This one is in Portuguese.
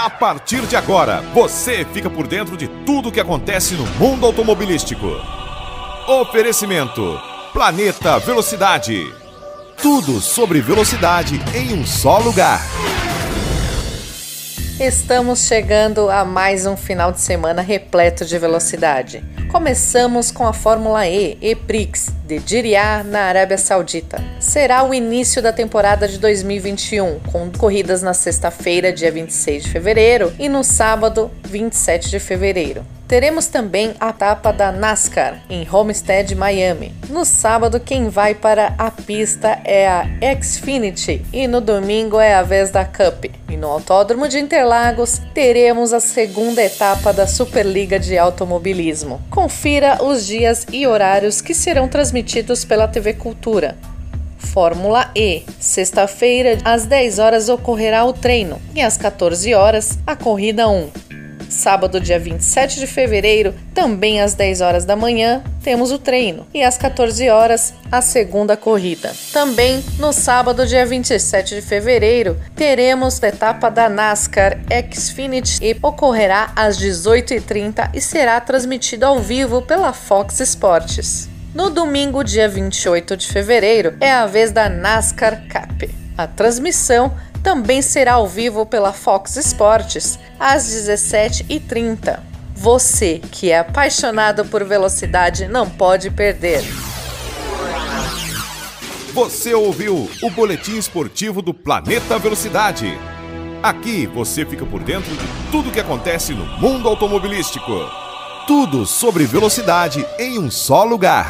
A partir de agora, você fica por dentro de tudo o que acontece no mundo automobilístico. Oferecimento: Planeta Velocidade. Tudo sobre velocidade em um só lugar. Estamos chegando a mais um final de semana repleto de velocidade. Começamos com a Fórmula E, E-Prix, de Diriyah, na Arábia Saudita. Será o início da temporada de 2021, com corridas na sexta-feira, dia 26 de fevereiro, e no sábado, 27 de fevereiro. Teremos também a etapa da NASCAR em Homestead, Miami. No sábado, quem vai para a pista é a Xfinity e no domingo é a vez da Cup. No Autódromo de Interlagos teremos a segunda etapa da Superliga de Automobilismo. Confira os dias e horários que serão transmitidos pela TV Cultura. Fórmula E. Sexta-feira, às 10 horas, ocorrerá o treino e às 14 horas, a corrida 1. Sábado, dia 27 de fevereiro, também às 10 horas da manhã, temos o treino e às 14 horas, a segunda corrida. Também no sábado, dia 27 de fevereiro, teremos a etapa da NASCAR Xfinity e ocorrerá às 18h30 e será transmitido ao vivo pela Fox Sports. No domingo, dia 28 de fevereiro, é a vez da NASCAR Cup. A transmissão também será ao vivo pela Fox Sports às 17h30. Você que é apaixonado por velocidade não pode perder. Você ouviu o boletim esportivo do Planeta Velocidade. Aqui você fica por dentro de tudo que acontece no mundo automobilístico. Tudo sobre velocidade em um só lugar.